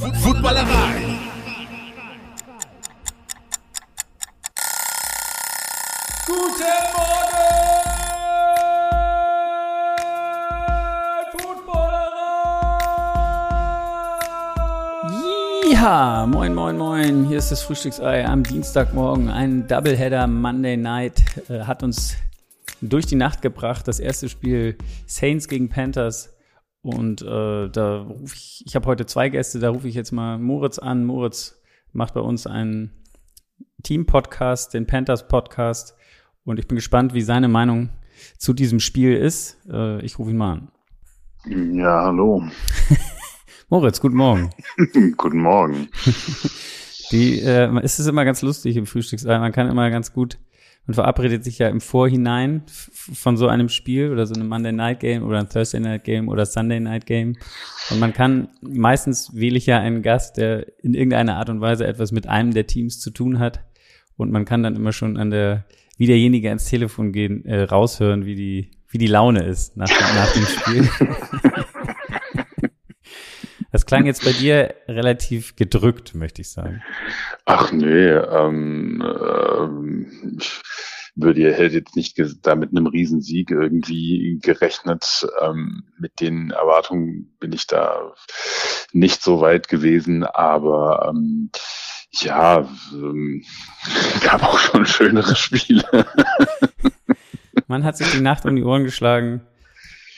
Footballerei. Guten Morgen, Footballerei. Ja, moin, moin, moin. Hier ist das Frühstücksei am Dienstagmorgen. Ein Doubleheader Monday Night äh, hat uns durch die Nacht gebracht. Das erste Spiel Saints gegen Panthers. Und äh, da rufe ich, ich habe heute zwei Gäste, da rufe ich jetzt mal Moritz an. Moritz macht bei uns einen Team-Podcast, den Panthers-Podcast. Und ich bin gespannt, wie seine Meinung zu diesem Spiel ist. Äh, ich rufe ihn mal an. Ja, hallo. Moritz, guten Morgen. Guten Morgen. Die, äh, es ist immer ganz lustig im Frühstücksei. Man kann immer ganz gut, man verabredet sich ja im Vorhinein von so einem Spiel oder so einem Monday Night Game oder ein Thursday Night Game oder Sunday Night Game. Und man kann, meistens wähle ich ja einen Gast, der in irgendeiner Art und Weise etwas mit einem der Teams zu tun hat. Und man kann dann immer schon an der, wie derjenige ans Telefon gehen, äh, raushören, wie die, wie die Laune ist nach, nach dem Spiel. Das klang jetzt bei dir relativ gedrückt, möchte ich sagen. Ach nee, ähm, ähm, ich würde ihr hätte jetzt nicht da mit einem Riesensieg irgendwie gerechnet. Ähm, mit den Erwartungen bin ich da nicht so weit gewesen, aber ähm, ja, ähm, gab auch schon schönere Spiele. Man hat sich die Nacht um die Ohren geschlagen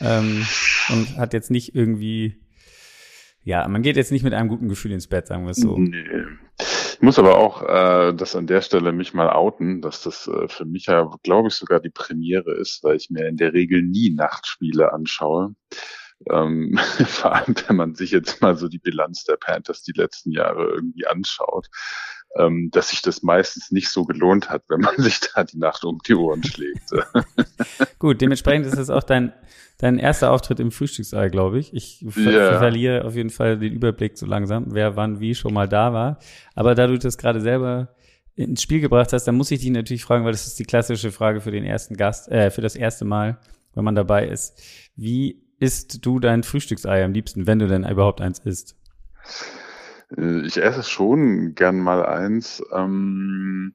ähm, und hat jetzt nicht irgendwie, ja, man geht jetzt nicht mit einem guten Gefühl ins Bett, sagen wir es so. Nee. Ich muss aber auch äh, das an der Stelle mich mal outen, dass das äh, für mich ja, glaube ich, sogar die Premiere ist, weil ich mir in der Regel nie Nachtspiele anschaue. Ähm, vor allem, wenn man sich jetzt mal so die Bilanz der Panthers die letzten Jahre irgendwie anschaut, ähm, dass sich das meistens nicht so gelohnt hat, wenn man sich da die Nacht um die Ohren schlägt. Gut, dementsprechend ist es auch dein, dein erster Auftritt im Frühstücksei, glaube ich. Ich ver Ja. verliere auf jeden Fall den Überblick so langsam, wer wann wie schon mal da war. Aber da du das gerade selber ins Spiel gebracht hast, dann muss ich dich natürlich fragen, weil das ist die klassische Frage für den ersten Gast, äh, für das erste Mal, wenn man dabei ist. Wie isst du dein Frühstücksei am liebsten, wenn du denn überhaupt eins isst? Äh, Ich esse schon gern mal eins. Ähm,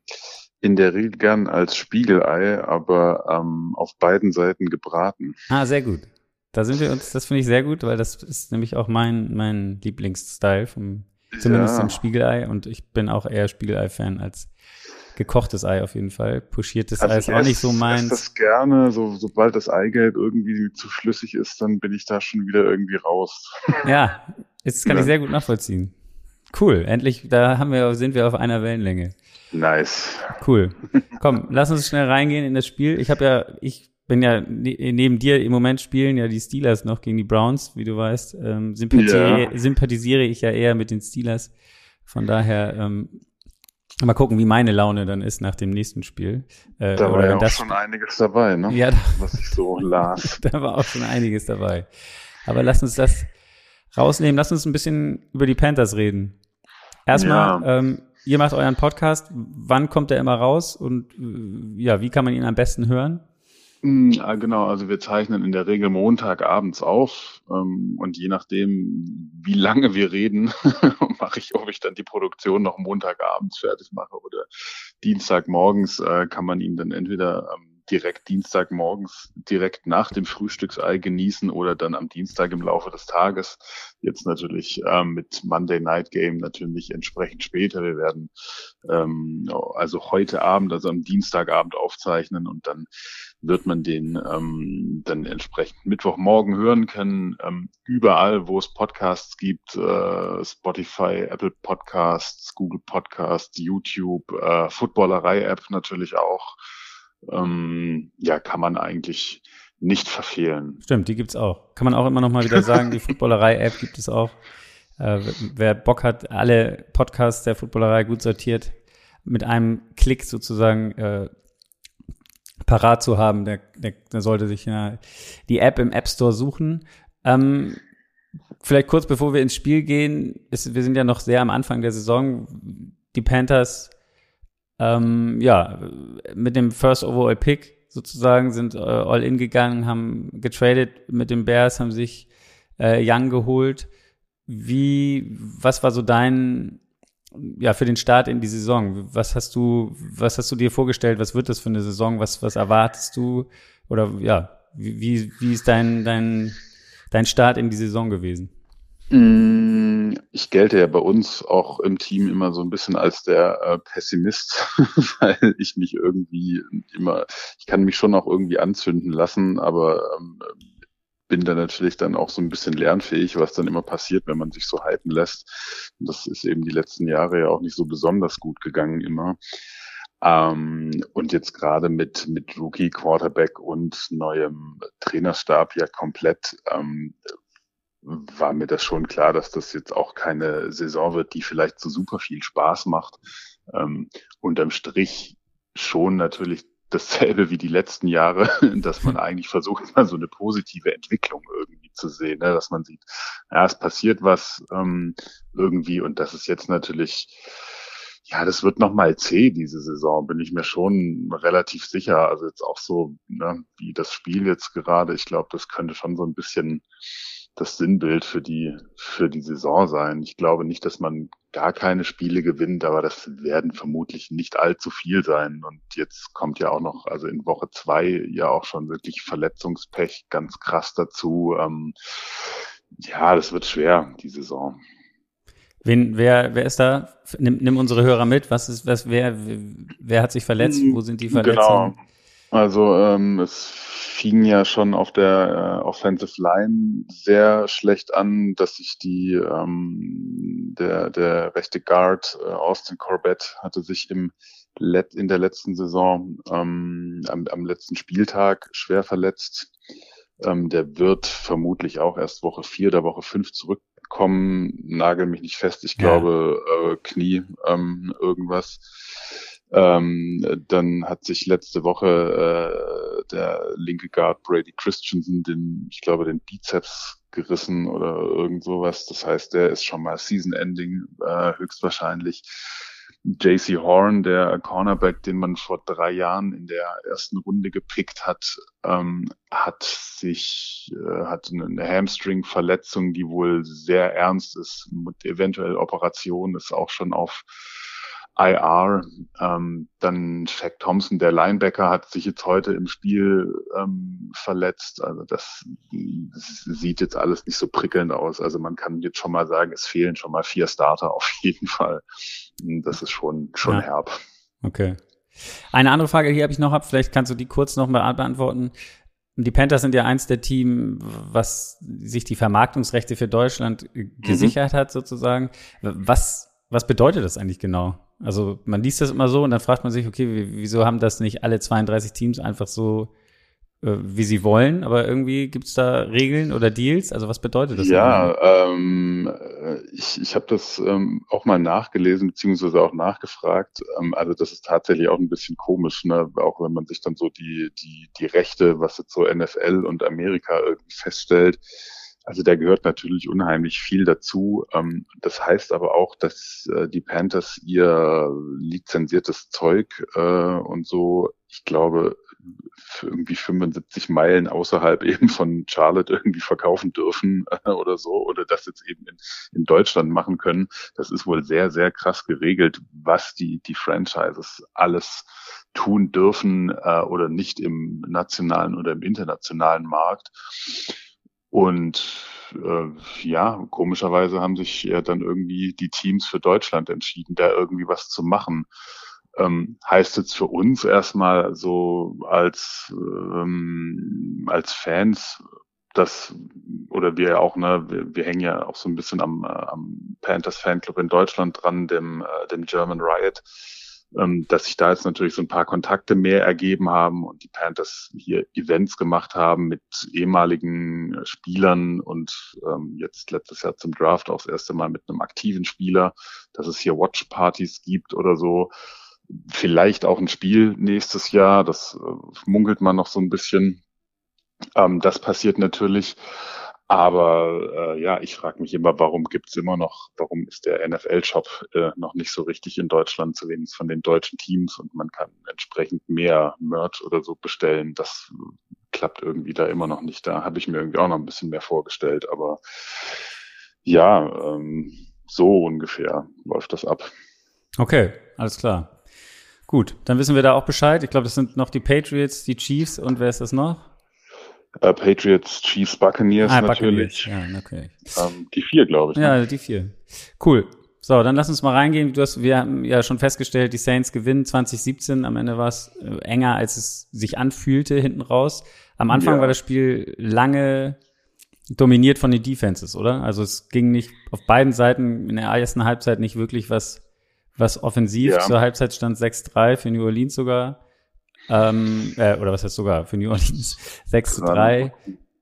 in der Regel gern als Spiegelei, aber ähm, auf beiden Seiten gebraten. Ah, sehr gut. Da sind wir uns, das finde ich sehr gut, weil das ist nämlich auch mein, mein Lieblingsstyle vom, zumindest Ja. im Spiegelei und ich bin auch eher Spiegelei-Fan als gekochtes Ei auf jeden Fall. Pochiertes Ei ist ich auch nicht esse- so esse meins. das gerne, so, sobald das Eigelb irgendwie zu flüssig ist, dann bin ich da schon wieder irgendwie raus. Ja, das kann Ja. ich sehr gut nachvollziehen. Cool, endlich, da haben wir, sind wir auf einer Wellenlänge. Nice. Cool. Komm, lass uns schnell reingehen in das Spiel. Ich habe ja, ich bin ja ne neben dir im Moment spielen ja die Steelers noch gegen die Browns, wie du weißt. Ähm, sympathisiere, Ja. sympathisiere ich ja eher mit den Steelers. Von daher ähm, mal gucken, wie meine Laune dann ist nach dem nächsten Spiel. Äh, Da war ja auch schon einiges dabei, ne? ja, da, Was ich so las. da war auch schon einiges dabei. Aber lass uns das rausnehmen. Lass uns ein bisschen über die Panthers reden. Erstmal, Ja. ähm, ihr macht euren Podcast. Wann kommt der immer raus? Und äh, ja, wie kann man ihn am besten hören? Mm, Ja, genau. Also wir zeichnen in der Regel Montagabends auf ähm, und je nachdem, wie lange wir reden, mache ich, ob ich dann die Produktion noch Montagabends fertig mache oder Dienstagmorgens äh, kann man ihn dann entweder ähm, direkt Dienstagmorgens direkt nach dem Frühstücksei genießen oder dann am Dienstag im Laufe des Tages. Jetzt natürlich ähm, mit Monday Night Game natürlich entsprechend später. Wir werden ähm, also heute Abend, also am Dienstagabend aufzeichnen und dann wird man den ähm, dann entsprechend Mittwochmorgen hören können. Ähm, überall, wo es Podcasts gibt, äh, Spotify, Apple Podcasts, Google Podcasts, YouTube, äh, Footballerei-App natürlich auch. Ähm, ja, kann man eigentlich nicht verfehlen. Stimmt, die gibt's auch. Kann man auch immer noch mal wieder sagen, die Footballerei-App gibt es auch. Äh, wer Bock hat, alle Podcasts der Footballerei gut sortiert, mit einem Klick sozusagen äh, parat zu haben, der, der, der sollte sich ja die App im App Store suchen. Ähm, vielleicht kurz bevor wir ins Spiel gehen, ist, wir sind ja noch sehr am Anfang der Saison. Die Panthers, ähm, ja, mit dem First Overall Pick sozusagen sind äh, all in gegangen, haben getradet mit den Bears, haben sich äh, Young geholt. wie, was war so dein, ja, für den Start in die Saison? Was hast du, was hast du dir vorgestellt? Was wird das für eine Saison? Was, was erwartest du? Oder ja, wie, wie ist dein, dein, dein Start in die Saison gewesen? Mm, ich gelte ja bei uns auch im Team immer so ein bisschen als der äh, Pessimist, weil ich mich irgendwie immer, ich kann mich schon auch irgendwie anzünden lassen, aber ähm, bin da natürlich dann auch so ein bisschen lernfähig, was dann immer passiert, wenn man sich so halten lässt. Und das ist eben die letzten Jahre ja auch nicht so besonders gut gegangen immer. Ähm, und jetzt gerade mit, mit Rookie Quarterback und neuem Trainerstab ja komplett, ähm, war mir das schon klar, dass das jetzt auch keine Saison wird, die vielleicht so super viel Spaß macht. Ähm, unterm Strich schon natürlich dasselbe wie die letzten Jahre, dass man eigentlich versucht, mal so eine positive Entwicklung irgendwie zu sehen, ne? dass man sieht, ja, es passiert was ähm, irgendwie und das ist jetzt natürlich, ja, das wird nochmal zäh diese Saison, bin ich mir schon relativ sicher. Also jetzt auch so, ne, wie das Spiel jetzt gerade, ich glaube, das könnte schon so ein bisschen das Sinnbild für die, für die Saison sein. Ich glaube nicht, dass man gar keine Spiele gewinnt, aber das werden vermutlich nicht allzu viel sein. Und jetzt kommt ja auch noch, also in Woche zwei ja auch schon wirklich Verletzungspech ganz krass dazu. Ähm, ja, das wird schwer, die Saison. Wen, wer, wer ist da? Nimm, nimm unsere Hörer mit. Was ist, was, wer, wer hat sich verletzt? Wo sind die. Verletzungen? Genau. Also ähm, es fing ja schon auf der äh, Offensive Line sehr schlecht an, dass sich die ähm, der der rechte Guard äh, Austin Corbett hatte sich im Let in der letzten Saison ähm, am, am letzten Spieltag schwer verletzt. Ähm, der wird vermutlich auch erst Woche vier oder Woche fünf zurückkommen. Nagel mich nicht fest. Ich ja. glaube äh, Knie ähm, irgendwas. Ähm, dann hat sich letzte Woche äh, der linke Guard Brady Christensen den, ich glaube, den Bizeps gerissen oder irgend sowas. Das heißt, der ist schon mal Season-Ending äh, höchstwahrscheinlich. JC Horn, der Cornerback, den man vor drei Jahren in der ersten Runde gepickt hat, ähm, hat sich, äh, hat eine Hamstring-Verletzung, die wohl sehr ernst ist, mit eventuell Operation, ist auch schon auf IR. Ähm, dann Shaq Thompson, der Linebacker, hat sich jetzt heute im Spiel ähm, verletzt. Also das, das, sieht jetzt alles nicht so prickelnd aus. Also man kann jetzt schon mal sagen, es fehlen schon mal vier Starter auf jeden Fall. Das ist schon, schon ja. herb. Okay. Eine andere Frage hier habe ich noch ab. Vielleicht kannst du die kurz noch mal beantworten. Die Panthers sind ja eins der Team, was sich die Vermarktungsrechte für Deutschland gesichert mhm. hat, sozusagen. Was, was bedeutet das eigentlich genau? Also man liest das immer so und dann fragt man sich, okay, wieso haben das nicht alle 32 Teams einfach so, äh, wie sie wollen? Aber irgendwie gibt's da Regeln oder Deals? Also was bedeutet das? Ja, ähm, äh, ich, ich habe das ähm, auch mal nachgelesen beziehungsweise auch nachgefragt. Ähm, also das ist tatsächlich auch ein bisschen komisch, ne? auch wenn man sich dann so die, die, die Rechte, was jetzt so NFL und Amerika irgendwie feststellt also da gehört natürlich unheimlich viel dazu. Ähm, das heißt aber auch, dass äh, die Panthers ihr lizenziertes Zeug äh, und so, ich glaube, irgendwie 75 Meilen außerhalb eben von Charlotte irgendwie verkaufen dürfen äh, oder so oder das jetzt eben in, Deutschland machen können. Das ist wohl sehr, sehr krass geregelt, was die, die Franchises alles tun dürfen oder nicht im nationalen oder im internationalen Markt. Und äh, ja, komischerweise haben sich ja dann irgendwie die Teams für Deutschland entschieden, da irgendwie was zu machen. Ähm, heißt jetzt für uns erstmal so als ähm, als Fans, dass oder wir auch ne, wir, wir hängen ja auch so ein bisschen am, äh, am Panthers Fanclub in Deutschland dran, dem äh, dem German Riot ähm, dass sich da jetzt natürlich so ein paar Kontakte mehr ergeben haben und die Panthers hier Events gemacht haben mit ehemaligen äh, Spielern und ähm, jetzt letztes Jahr zum Draft auch das erste Mal mit einem aktiven Spieler, dass es hier Watchpartys gibt oder so. Vielleicht auch ein Spiel nächstes Jahr, das äh, munkelt man noch so ein bisschen. Ähm, das passiert natürlich. Aber äh, ja, ich frage mich immer, warum gibt's immer noch, warum ist der NFL-Shop äh, noch nicht so richtig in Deutschland, zu wenig von den deutschen Teams und man kann entsprechend mehr Merch oder so bestellen. Das klappt irgendwie da immer noch nicht. Da habe ich mir irgendwie auch noch ein bisschen mehr vorgestellt. Aber Ja, ähm, so ungefähr läuft das ab. Okay, alles klar. Gut, dann wissen wir da auch Bescheid. Ich glaube, das sind noch die Patriots, die Chiefs und wer ist das noch? Äh, Patriots, Chiefs, Buccaneers Ah, natürlich. Buccaneers. Ja, okay. Ähm, die vier, glaube ich. ne? Ja, die vier. Cool. So, dann lass uns mal reingehen. Du hast, wir haben ja schon festgestellt, die Saints gewinnen 2017. Am Ende war es äh, enger, als es sich anfühlte hinten raus. Am Anfang Ja. war das Spiel lange dominiert von den Defenses, oder? Also es ging nicht auf beiden Seiten in der ersten Halbzeit nicht wirklich was, was offensiv. Ja. Zur Halbzeit stand 6-3 für New Orleans sogar. Ähm, äh, oder was heißt sogar für New Orleans? 6 zu 3.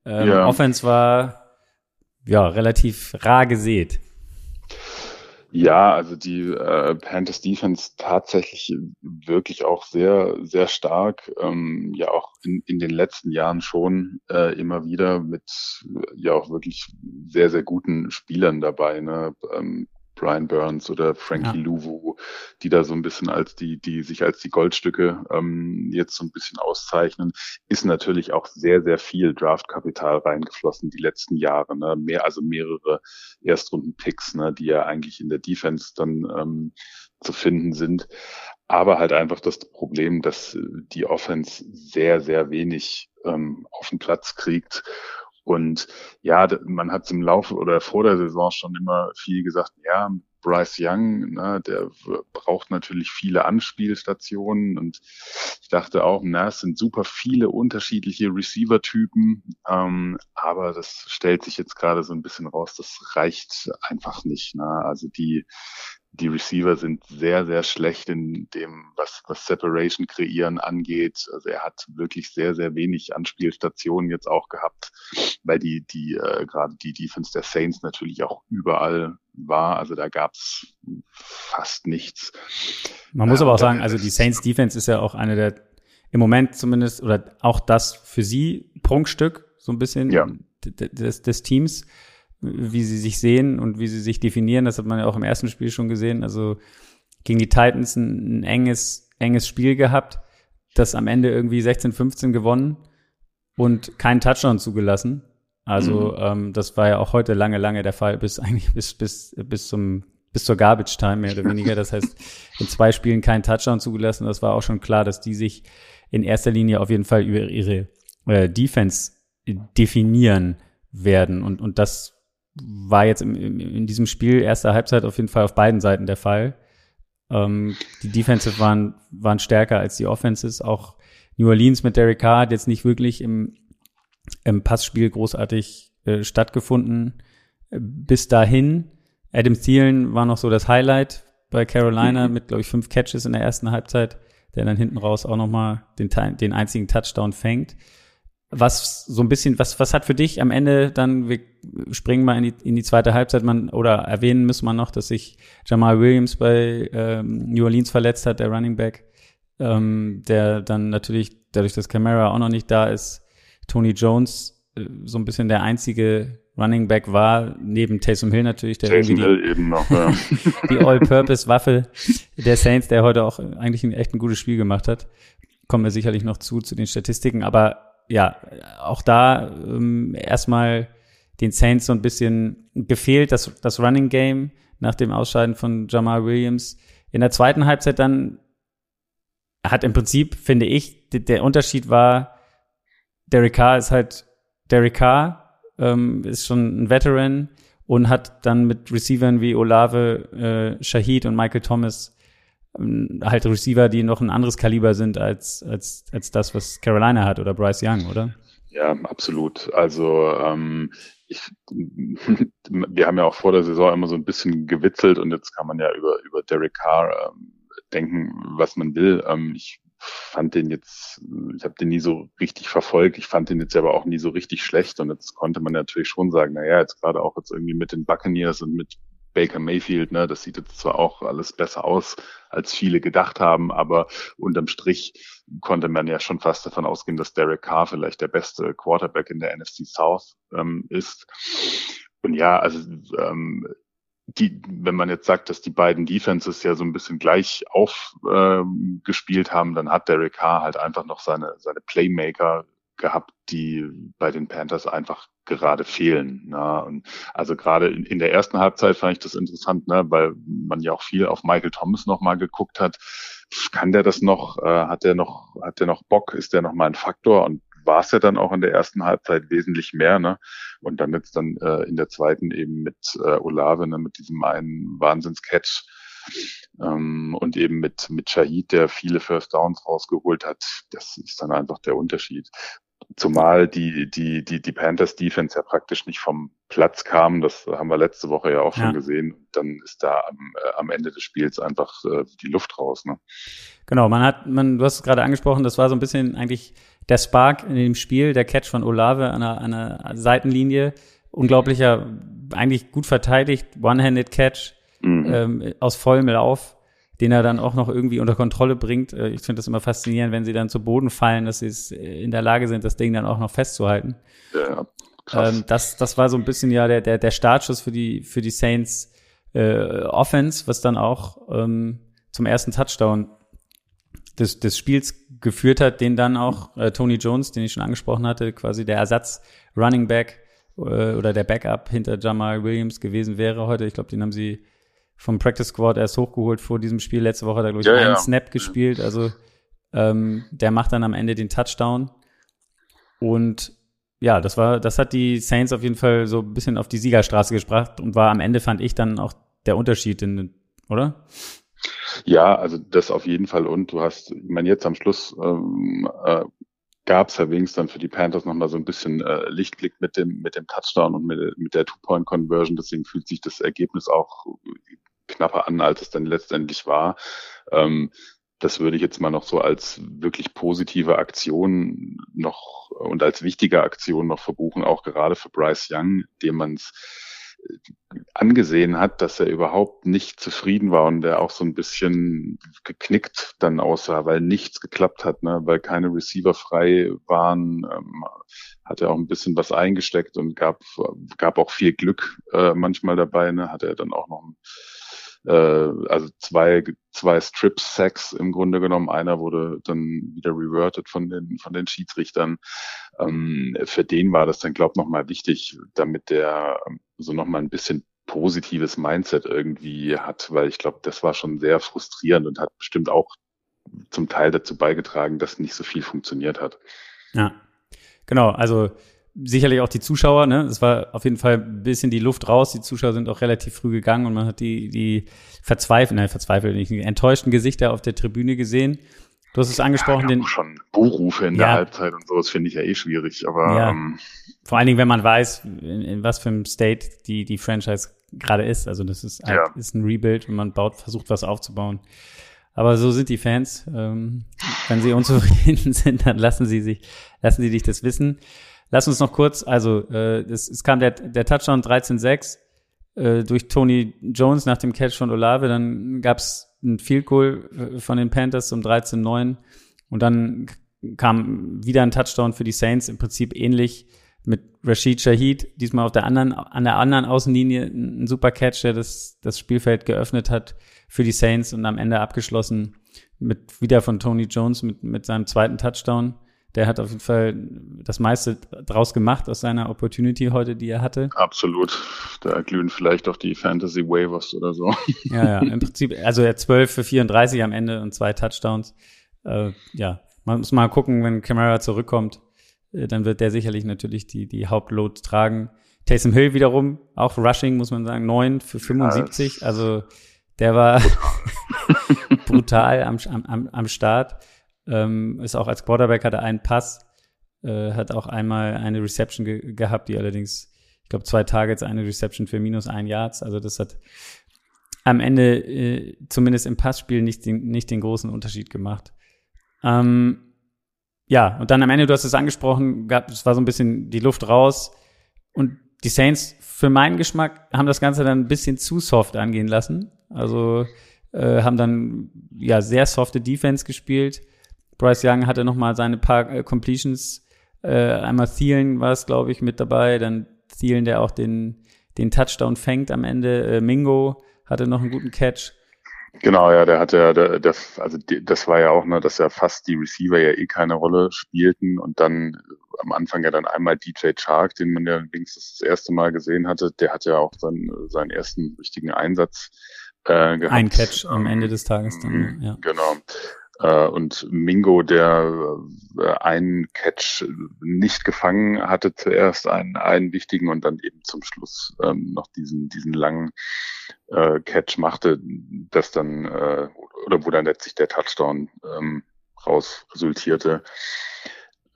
Ähm, Ja. Offense war ja relativ rar gesät. Ja, also die äh, Panthers Defense tatsächlich wirklich auch sehr, sehr stark. Ähm, ja, auch in, in den letzten Jahren schon äh, immer wieder mit ja auch wirklich sehr, sehr guten Spielern dabei. Ne? Ähm, Brian Burns oder Frankie Ja. Louvu, die da so ein bisschen als die, die sich als die Goldstücke ähm, jetzt so ein bisschen auszeichnen, ist natürlich auch sehr, sehr viel Draftkapital reingeflossen die letzten Jahre. Ne? Mehr, also mehrere Erstrunden-Picks, ne, die ja eigentlich in der Defense dann ähm, zu finden sind. Aber halt einfach das Problem, dass äh, die Offense sehr, sehr wenig ähm, auf den Platz kriegt. Und ja, man hat im Laufe oder vor der Saison schon immer viel gesagt, ja, Bryce Young, ne, der braucht natürlich viele Anspielstationen und ich dachte auch, na, es sind super viele unterschiedliche Receiver-Typen, ähm, aber das stellt sich jetzt gerade so ein bisschen raus, das reicht einfach nicht. Ne? Also die die Receiver sind sehr, sehr schlecht in dem, was, was Separation kreieren angeht. Also er hat wirklich sehr, sehr wenig Anspielstationen jetzt auch gehabt, weil die, die, äh, gerade die Defense der Saints natürlich auch überall war. Also da gab's fast nichts. Man muss aber auch dann sagen, also die Saints Defense ist ja auch eine der, im Moment zumindest, oder auch das für sie Prunkstück, so ein bisschen Ja. des, des Teams, wie sie sich sehen und wie sie sich definieren. Das hat man ja auch im ersten Spiel schon gesehen. Also gegen die Titans ein, ein enges, enges Spiel gehabt, das am Ende irgendwie 16-15 gewonnen und keinen Touchdown zugelassen. Also Mhm. ähm, das war ja auch heute lange, lange der Fall, bis eigentlich bis bis bis zum bis zur Garbage Time mehr oder weniger. Das heißt, in zwei Spielen keinen Touchdown zugelassen. Das war auch schon klar, dass die sich in erster Linie auf jeden Fall über ihre äh, Defense definieren werden. Und und das war jetzt im, im, in diesem Spiel erster Halbzeit auf jeden Fall auf beiden Seiten der Fall. Ähm, die Defensive waren waren stärker als die Offenses. Auch New Orleans mit Derek Carr hat jetzt nicht wirklich im im Passspiel großartig äh, stattgefunden. Bis dahin, Adam Thielen war noch so das Highlight bei Carolina Mhm. mit, glaube ich, fünf Catches in der ersten Halbzeit, der dann hinten raus auch noch mal den, den einzigen Touchdown fängt. Was so ein bisschen, was, was hat für dich am Ende dann, wir springen mal in die, in die zweite Halbzeit, man, oder erwähnen müssen wir noch, dass sich Jamal Williams bei ähm, New Orleans verletzt hat, der Running Back, ähm, der dann natürlich, dadurch, dass Camara auch noch nicht da ist, Tony Jones äh, so ein bisschen der einzige Running Back war, neben Taysom Hill natürlich, der irgendwie Hill eben noch. Ja. die, die All-Purpose-Waffe der Saints, der heute auch eigentlich ein echt ein gutes Spiel gemacht hat. Kommen wir sicherlich noch zu, zu den Statistiken. Aber ja, auch da ähm, erstmal den Saints so ein bisschen gefehlt, das, das Running Game nach dem Ausscheiden von Jamal Williams. In der zweiten Halbzeit dann hat im Prinzip, finde ich, der Unterschied war, Derek Carr ist halt Derek Carr, ähm, ist schon ein Veteran und hat dann mit Receivern wie Olave, äh, Shahid und Michael Thomas halt Receiver, die noch ein anderes Kaliber sind als, als, als das, was Carolina hat oder Bryce Young, oder? Ja, absolut. Also ähm, ich, wir haben ja auch vor der Saison immer so ein bisschen gewitzelt und jetzt kann man ja über über Derek Carr ähm, denken, was man will. Ähm, ich fand den jetzt, ich habe den nie so richtig verfolgt. Ich fand den jetzt aber auch nie so richtig schlecht und jetzt konnte man natürlich schon sagen, na ja, jetzt gerade auch jetzt irgendwie mit den Buccaneers und mit Baker Mayfield, ne, das sieht jetzt zwar auch alles besser aus, als viele gedacht haben, aber unterm Strich konnte man ja schon fast davon ausgehen, dass Derek Carr vielleicht der beste Quarterback in der NFC South ähm, ist. Und ja, also ähm, die, wenn man jetzt sagt, dass die beiden Defenses ja so ein bisschen gleich aufgespielt ähm, haben, dann hat Derek Carr halt einfach noch seine, seine Playmaker gehabt, die bei den Panthers einfach gerade fehlen. Ne? Und also gerade in, in, der ersten Halbzeit fand ich das interessant, ne? weil man ja auch viel auf Michael Thomas nochmal geguckt hat. Kann der das noch? Äh, hat der noch? Hat der noch Bock? Ist der noch mal ein Faktor? Und war es ja dann auch in der ersten Halbzeit wesentlich mehr. Ne? Und dann jetzt dann äh, in der zweiten eben mit äh, Olave, ne? mit diesem einen Wahnsinnscatch ähm, und eben mit, mit Shahid, der viele First Downs rausgeholt hat, das ist dann einfach der Unterschied. Zumal die, die, die, die Panthers Defense ja praktisch nicht vom Platz kam. Das haben wir letzte Woche ja auch schon ja. gesehen. Dann ist da am, äh, am Ende des Spiels einfach äh, die Luft raus. Ne? Genau, man hat, man, du hast es gerade angesprochen, das war so ein bisschen eigentlich der Spark in dem Spiel, der Catch von Olave an einer, an einer Seitenlinie. Unglaublicher, eigentlich gut verteidigt, One-Handed Catch mhm. ähm, aus vollem Lauf den er dann auch noch irgendwie unter Kontrolle bringt. Äh, ich finde das immer faszinierend, wenn sie dann zu Boden fallen, dass sie äh, in der Lage sind, das Ding dann auch noch festzuhalten. Ja, krass. Ähm, das, das war so ein bisschen ja der, der, der Startschuss für die, für die Saints äh, Offense, was dann auch ähm, zum ersten Touchdown des, des Spiels geführt hat, den dann auch äh, Tony Jones, den ich schon angesprochen hatte, quasi der Ersatz Running Back äh, oder der Backup hinter Jamal Williams gewesen wäre heute. Ich glaube, den haben sie vom Practice Squad erst hochgeholt vor diesem Spiel. Letzte Woche hat er, glaube ich, ja, einen ja. Snap gespielt. Also ähm, der macht dann am Ende den Touchdown. Und ja, das war, das hat die Saints auf jeden Fall so ein bisschen auf die Siegerstraße gebracht und war am Ende, fand ich, dann auch der Unterschied, in, oder? Ja, also das auf jeden Fall. Und du hast, ich meine, jetzt am Schluss ähm, äh, gab es ja wenigstens dann für die Panthers nochmal so ein bisschen äh, Lichtblick mit dem, mit dem Touchdown und mit, mit der Two-Point-Conversion. Deswegen fühlt sich das Ergebnis auch knapper an, als es dann letztendlich war. Ähm, das würde ich jetzt mal noch so als wirklich positive Aktion noch und als wichtige Aktion noch verbuchen, auch gerade für Bryce Young, dem man es angesehen hat, dass er überhaupt nicht zufrieden war und der auch so ein bisschen geknickt dann aussah, weil nichts geklappt hat, ne? weil keine Receiver frei waren, ähm, hat er auch ein bisschen was eingesteckt und gab, gab auch viel Glück äh, manchmal dabei, ne? hat er dann auch noch äh, also zwei, zwei Strip-Sacks im Grunde genommen. Einer wurde dann wieder reverted von den, von den Schiedsrichtern. Ähm, für den war das dann, glaube ich, nochmal wichtig, damit der ähm, so nochmal ein bisschen positives Mindset irgendwie hat, weil ich glaube, das war schon sehr frustrierend und hat bestimmt auch zum Teil dazu beigetragen, dass nicht so viel funktioniert hat. Ja, genau. Also sicherlich auch die Zuschauer, ne? Es war auf jeden Fall ein bisschen die Luft raus. Die Zuschauer sind auch relativ früh gegangen und man hat die, die verzweifelten, nein, verzweifelt nicht, enttäuschten Gesichter auf der Tribüne gesehen. Du hast es angesprochen, ja, den schon Buhrufe in ja, der Halbzeit und so, das finde ich ja eh schwierig, aber ja, ähm, vor allen Dingen, wenn man weiß, in, in was für einem State die die Franchise gerade ist. Also das ist, halt, ja. ist ein Rebuild und man baut, versucht was aufzubauen. Aber so sind die Fans. Ähm, wenn sie unzufrieden sind, dann lassen sie sich, lassen sie dich das wissen. Lass uns noch kurz, also äh, es, es kam der, der Touchdown 13-6 äh, durch Tony Jones nach dem Catch von Olave, dann gab's ein Field Goal äh, von den Panthers zum 13-9 und dann kam wieder ein Touchdown für die Saints, im Prinzip ähnlich mit Rashid Shahid, diesmal auf der anderen, an der anderen Außenlinie ein super Catch, der das, das Spielfeld geöffnet hat für die Saints und am Ende abgeschlossen mit wieder von Tony Jones mit, mit seinem zweiten Touchdown der hat auf jeden Fall das meiste draus gemacht aus seiner Opportunity heute, die er hatte. Absolut. Da glühen vielleicht auch die Fantasy Waivers oder so. Ja, ja, im Prinzip, also er 12 für 34 am Ende und zwei Touchdowns. Äh, ja, man muss mal gucken, wenn Camara zurückkommt, äh, dann wird der sicherlich natürlich die, die Hauptload tragen. Taysom Hill wiederum, auch Rushing, muss man sagen, 9 für 75. Ja, also der war brutal am, am, am Start. Ähm, ist auch als Quarterback hatte einen Pass, äh, hat auch einmal eine Reception ge gehabt, die allerdings, ich glaube, zwei Targets, eine Reception für minus ein Yards. Also das hat am Ende äh, zumindest im Passspiel nicht den, nicht den großen Unterschied gemacht. Ähm, ja, und dann am Ende, du hast es angesprochen, gab, es war so ein bisschen die Luft raus und die Saints für meinen Geschmack haben das Ganze dann ein bisschen zu soft angehen lassen. Also äh, haben dann ja sehr softe Defense gespielt, Bryce Young hatte noch mal seine paar äh, Completions. Äh, einmal Thielen war es, glaube ich, mit dabei. Dann Thielen, der auch den, den Touchdown fängt am Ende. Äh, Mingo hatte noch einen guten Catch. Genau, ja, der hatte ja, der, der, also das war ja auch, ne, dass ja fast die Receiver ja eh keine Rolle spielten und dann am Anfang ja dann einmal DJ Chark, den man ja wenigstens das erste Mal gesehen hatte. Der hat ja auch dann seinen ersten richtigen Einsatz äh, gehabt. Ein Catch am Ende des Tages dann, mhm, ja. Genau. Äh, und Mingo, der äh, einen Catch nicht gefangen hatte, zuerst einen, einen wichtigen und dann eben zum Schluss ähm, noch diesen, diesen langen äh, Catch machte, das dann, äh, oder wo dann letztlich der Touchdown ähm, raus resultierte.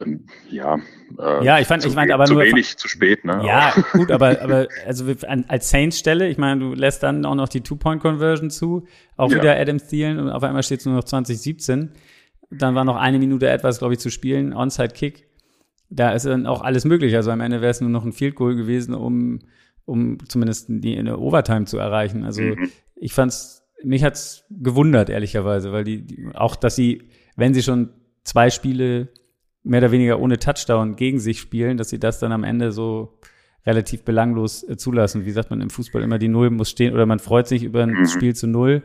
Ähm, ja, äh, ja, ich fand, ich meine, aber zu nur wenig, zu spät, ne? Ja, gut, aber aber also als Saints Stelle, ich meine, du lässt dann auch noch die Two-Point-Conversion zu, auch ja. wieder Adam Thielen und auf einmal steht es nur noch 2017. Dann war noch eine Minute etwas, glaube ich, zu spielen, Onside-Kick. Da ist dann auch alles möglich. Also am Ende wäre es nur noch ein Field Goal gewesen, um um zumindest die in der Overtime zu erreichen. Also mhm. ich fand's, mich hat's gewundert ehrlicherweise, weil die, die auch, dass sie, wenn sie schon zwei Spiele mehr oder weniger ohne Touchdown gegen sich spielen, dass sie das dann am Ende so relativ belanglos äh, zulassen. Wie sagt man im Fußball immer, die Null muss stehen oder man freut sich über ein mhm. Spiel zu Null.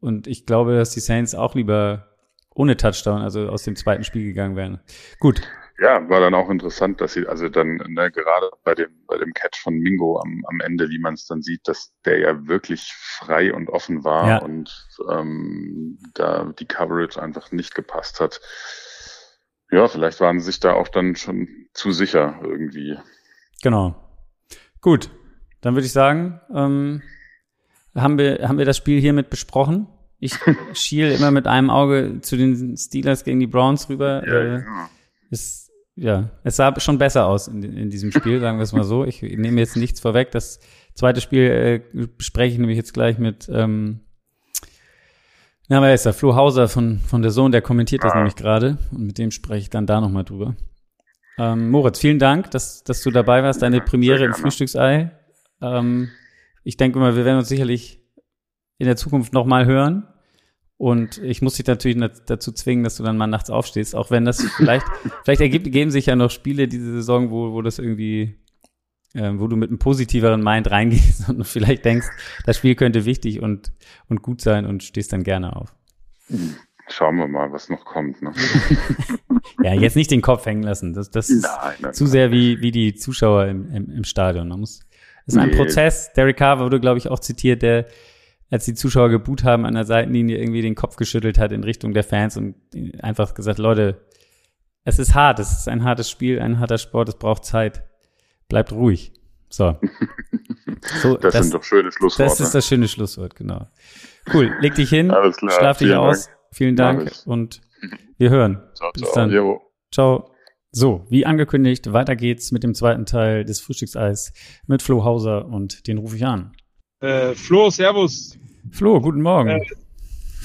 Und ich glaube, dass die Saints auch lieber ohne Touchdown, also aus dem zweiten Spiel gegangen wären. Gut. Ja, war dann auch interessant, dass sie, also dann, ne, gerade bei dem, bei dem Catch von Mingo am, am Ende, wie man es dann sieht, dass der ja wirklich frei und offen war ja. und ähm, da die Coverage einfach nicht gepasst hat ja, vielleicht waren sie sich da auch dann schon zu sicher irgendwie. Genau. Gut, dann würde ich sagen, ähm, haben wir, haben wir das Spiel hiermit besprochen. Ich schiel immer mit einem Auge zu den Steelers gegen die Browns rüber. Ja, äh, ja. Es, ja, es sah schon besser aus in, in diesem Spiel, sagen wir es mal so. Ich nehme jetzt nichts vorweg. Das zweite Spiel äh, bespreche ich nämlich jetzt gleich mit ähm, ja, wer ist da? Flo Hauser von, von der Sohn, der kommentiert das ah. nämlich gerade und mit dem spreche ich dann da nochmal drüber. Ähm, Moritz, vielen Dank, dass, dass du dabei warst, deine Premiere im Frühstücksei. Ähm, ich denke mal, wir werden uns sicherlich in der Zukunft nochmal hören. Und ich muss dich natürlich dazu zwingen, dass du dann mal nachts aufstehst, auch wenn das vielleicht, vielleicht ergibt, ergeben sich ja noch Spiele diese Saison, wo, wo das irgendwie äh, wo du mit einem positiveren Mind reingehst und vielleicht denkst, das Spiel könnte wichtig und, und gut sein und stehst dann gerne auf. Schauen wir mal, was noch kommt. Ne? ja, jetzt nicht den Kopf hängen lassen. Das, das ist nein, nein, zu sehr wie, wie die Zuschauer im, im, im Stadion. Man muss, das ist ein nee. Prozess. Derek Carr wurde, glaube ich, auch zitiert, der, als die Zuschauer geboot haben an der Seitenlinie, irgendwie den Kopf geschüttelt hat in Richtung der Fans und einfach gesagt, Leute, es ist hart, es ist ein hartes Spiel, ein harter Sport, es braucht Zeit bleibt ruhig. So. so das, das, sind doch schöne Schlussworte. Das ist das schöne Schlusswort, genau. Cool, leg dich hin, Alles klar. schlaf dich aus. Dank. Vielen Dank und wir hören. Ciao, Bis ciao. dann. Jo. Ciao. So, wie angekündigt, weiter geht's mit dem zweiten Teil des Frühstückseis mit Flo Hauser und den rufe ich an. Äh, Flo, Servus. Flo, guten Morgen. Äh,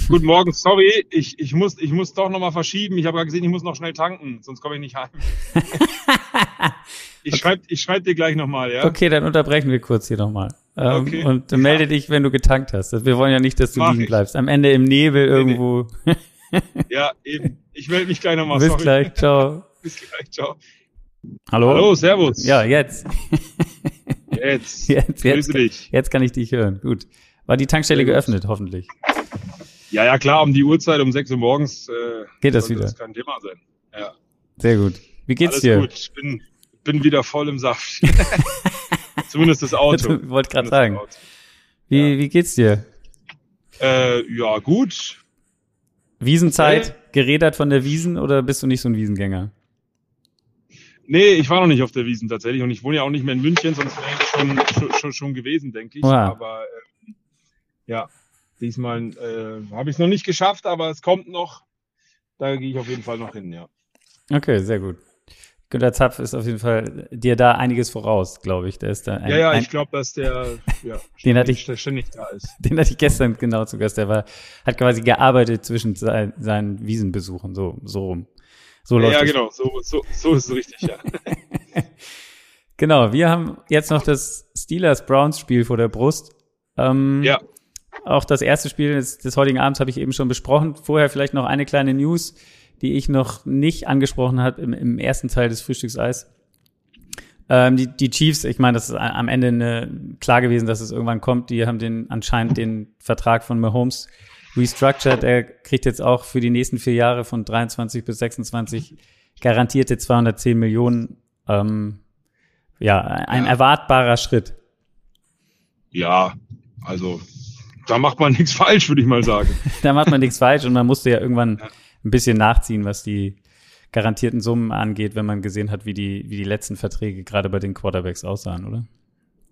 Guten Morgen, sorry, ich, ich, muss, ich muss doch nochmal verschieben. Ich habe gerade gesehen, ich muss noch schnell tanken, sonst komme ich nicht heim. ich schreibe ich schreib dir gleich nochmal, ja? Okay, dann unterbrechen wir kurz hier nochmal. Ähm, okay. Und ja. melde dich, wenn du getankt hast. Wir wollen ja nicht, dass du Mach liegen ich. bleibst. Am Ende im Nebel nee, irgendwo. Nee. ja, eben. Ich melde mich gleich nochmal. Bis sorry. gleich, ciao. Bis gleich, ciao. Hallo? Hallo, servus. Ja, jetzt. jetzt. Jetzt, jetzt, dich. jetzt kann ich dich hören. Gut. War die Tankstelle geöffnet, hoffentlich. Ja, ja, klar, um die Uhrzeit, um 6 Uhr morgens äh, geht das wieder. Das kein Thema sein. Ja. Sehr gut. Wie geht's Alles dir? Gut, ich bin, bin wieder voll im Saft. Zumindest das Auto. Ich wollte gerade sagen. Wie, ja. wie geht's dir? Äh, ja, gut. Wiesenzeit, okay. gerädert von der Wiesen oder bist du nicht so ein Wiesengänger? Nee, ich war noch nicht auf der Wiesen tatsächlich und ich wohne ja auch nicht mehr in München, sonst wäre ich schon, schon, schon, schon gewesen, denke ich. Wow. Aber äh, ja, Diesmal äh, habe ich es noch nicht geschafft, aber es kommt noch. Da gehe ich auf jeden Fall noch hin, ja. Okay, sehr gut. Günter Zapf ist auf jeden Fall dir da einiges voraus, glaube ich. Der ist da ein, ja, ja, ich glaube, dass der ja, den hatte ich, ständig da ist. Den hatte ich gestern genau zu Gast. Der war, hat quasi gearbeitet zwischen sein, seinen Wiesenbesuchen, so, so rum. So läuft ja, genau, so, so, so ist es richtig, ja. genau, wir haben jetzt noch das Steelers-Browns-Spiel vor der Brust. Ähm, ja. Auch das erste Spiel des, des heutigen Abends habe ich eben schon besprochen. Vorher vielleicht noch eine kleine News, die ich noch nicht angesprochen habe im, im ersten Teil des Frühstückseis. Ähm, die, die Chiefs, ich meine, das ist am Ende eine, klar gewesen, dass es irgendwann kommt. Die haben den anscheinend den Vertrag von Mahomes restructured. Er kriegt jetzt auch für die nächsten vier Jahre von 23 bis 26 garantierte 210 Millionen, ähm, ja, ein ja. erwartbarer Schritt. Ja, also da macht man nichts falsch, würde ich mal sagen. da macht man nichts falsch und man musste ja irgendwann ja. Ein bisschen nachziehen, was die garantierten Summen angeht, wenn man gesehen hat, wie die, wie die letzten Verträge gerade bei den Quarterbacks aussahen, oder?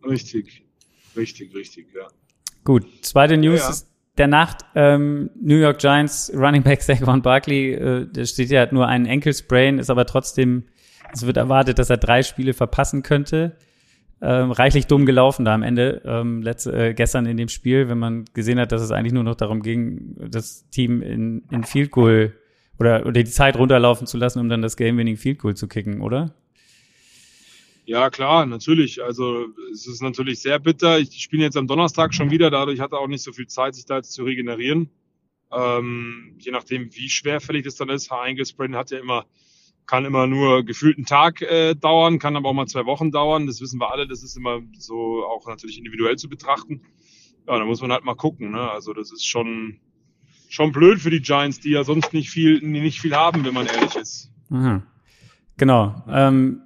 Richtig, richtig, richtig, ja. Gut, zweite News ja, ja. ist der Nacht. Ähm, New York Giants Running Back Saquon Barkley, äh, der steht ja hat nur einen Sprain, ist aber trotzdem, es wird erwartet, dass er drei Spiele verpassen könnte. Ähm, reichlich dumm gelaufen da am Ende, ähm, letzte, äh, gestern in dem Spiel, wenn man gesehen hat, dass es eigentlich nur noch darum ging, das Team in, in Field Goal oder, oder die Zeit runterlaufen zu lassen, um dann das Game-Winning Field Goal zu kicken, oder? Ja, klar, natürlich. Also es ist natürlich sehr bitter. Ich spiele jetzt am Donnerstag schon wieder, dadurch hatte auch nicht so viel Zeit, sich da jetzt zu regenerieren. Ähm, je nachdem, wie schwerfällig das dann ist. Haar-Eingespraint hat ja immer, kann immer nur gefühlt einen Tag äh, dauern, kann aber auch mal zwei Wochen dauern. Das wissen wir alle. Das ist immer so auch natürlich individuell zu betrachten. Ja, da muss man halt mal gucken. Ne? Also das ist schon schon blöd für die Giants, die ja sonst nicht viel nicht viel haben, wenn man ehrlich ist. Aha. Genau. Ähm,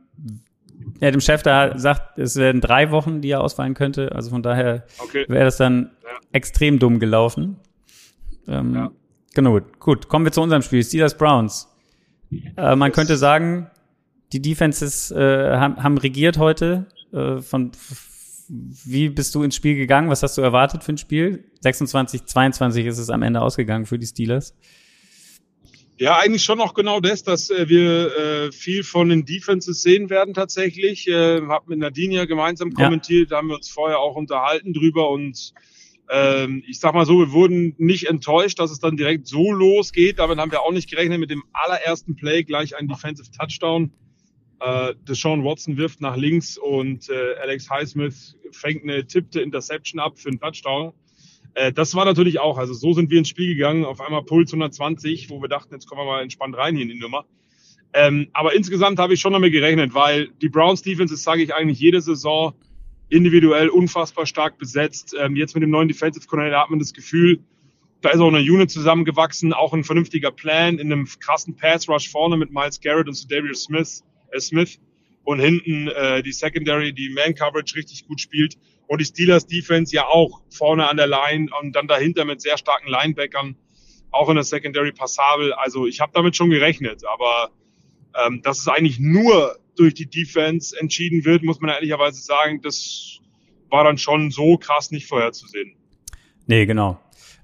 Chef da sagt, es werden drei Wochen, die er ausfallen könnte. Also von daher okay. wäre das dann ja. extrem dumm gelaufen. Ähm, ja. Genau, gut. Kommen wir zu unserem Spiel. Steelers Browns. Äh, man könnte sagen, die Defenses äh, haben, haben regiert heute. Äh, von wie bist du ins Spiel gegangen? Was hast du erwartet für ein Spiel? 26, 22 ist es am Ende ausgegangen für die Steelers. Ja, eigentlich schon auch genau das, dass äh, wir äh, viel von den Defenses sehen werden tatsächlich. Äh, hab mit Nadine ja gemeinsam kommentiert, ja. da haben wir uns vorher auch unterhalten drüber und ähm, ich sag mal so, wir wurden nicht enttäuscht, dass es dann direkt so losgeht. Damit haben wir auch nicht gerechnet mit dem allerersten Play gleich ein Defensive Touchdown. Äh, Deshaun Watson wirft nach links und äh, Alex Highsmith fängt eine tippte Interception ab für einen Touchdown. Äh, das war natürlich auch, also so sind wir ins Spiel gegangen, auf einmal Puls 120, wo wir dachten, jetzt kommen wir mal entspannt rein hier in die Nummer. Ähm, aber insgesamt habe ich schon damit gerechnet, weil die Browns Defense ist, sage ich eigentlich, jede Saison individuell unfassbar stark besetzt. Ähm, jetzt mit dem neuen Defensive Coordinator hat man das Gefühl, da ist auch eine Unit zusammengewachsen, auch ein vernünftiger Plan in einem krassen Pass Rush vorne mit Miles Garrett und Darius Smith, äh Smith und hinten äh, die Secondary, die Man Coverage richtig gut spielt und die Steelers Defense ja auch vorne an der Line und dann dahinter mit sehr starken Linebackern, auch in der Secondary passabel. Also ich habe damit schon gerechnet, aber ähm, dass es eigentlich nur durch die Defense entschieden wird, muss man ehrlicherweise sagen, das war dann schon so krass nicht vorherzusehen. Nee, genau.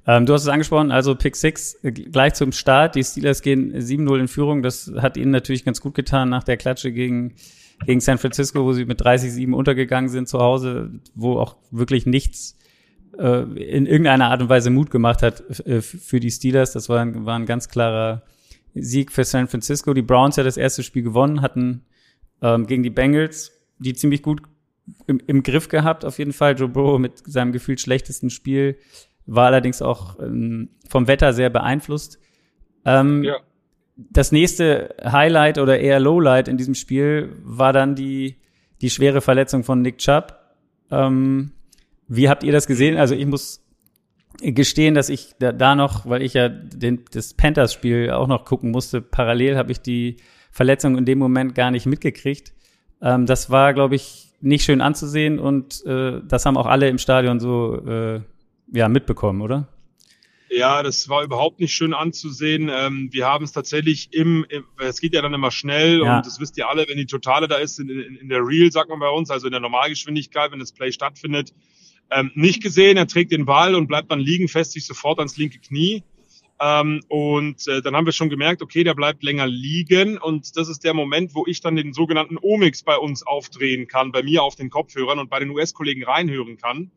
Ähm, du hast es angesprochen, also Pick 6 äh, gleich zum Start. Die Steelers gehen 7-0 in Führung. Das hat ihnen natürlich ganz gut getan nach der Klatsche gegen gegen San Francisco, wo sie mit 30-7 untergegangen sind zu Hause, wo auch wirklich nichts äh, in irgendeiner Art und Weise Mut gemacht hat äh, für die Steelers. Das war ein, war ein ganz klarer Sieg für San Francisco. Die Browns ja das erste Spiel gewonnen, hatten ähm, gegen die Bengals, die ziemlich gut im, im Griff gehabt, auf jeden Fall. Joe Burrow mit seinem gefühlt schlechtesten Spiel war allerdings auch ähm, vom Wetter sehr beeinflusst. Ähm, ja das nächste Highlight oder eher Lowlight in diesem Spiel war dann die, die schwere Verletzung von Nick Chubb. Ähm, wie habt ihr das gesehen? Also ich muss gestehen, dass ich da, da noch, weil ich ja den, das Panthers-Spiel auch noch gucken musste, parallel habe ich die Verletzung in dem Moment gar nicht mitgekriegt. Ähm, das war, glaube ich, nicht schön anzusehen und äh, das haben auch alle im Stadion so äh, ja mitbekommen, oder? Ja, das war überhaupt nicht schön anzusehen. Ähm, wir haben es tatsächlich im, es geht ja dann immer schnell ja. und das wisst ihr alle, wenn die Totale da ist, in, in, in, der Real, sagt man bei uns, also in der Normalgeschwindigkeit, wenn das Play stattfindet, ähm, nicht gesehen. Er trägt den Ball und bleibt dann liegen, fest sich sofort ans linke Knie. Ähm, und äh, dann haben wir schon gemerkt, okay, der bleibt länger liegen und das ist der Moment, wo ich dann den sogenannten Omix bei uns aufdrehen kann, bei mir auf den Kopfhörern und bei den US-Kollegen reinhören kann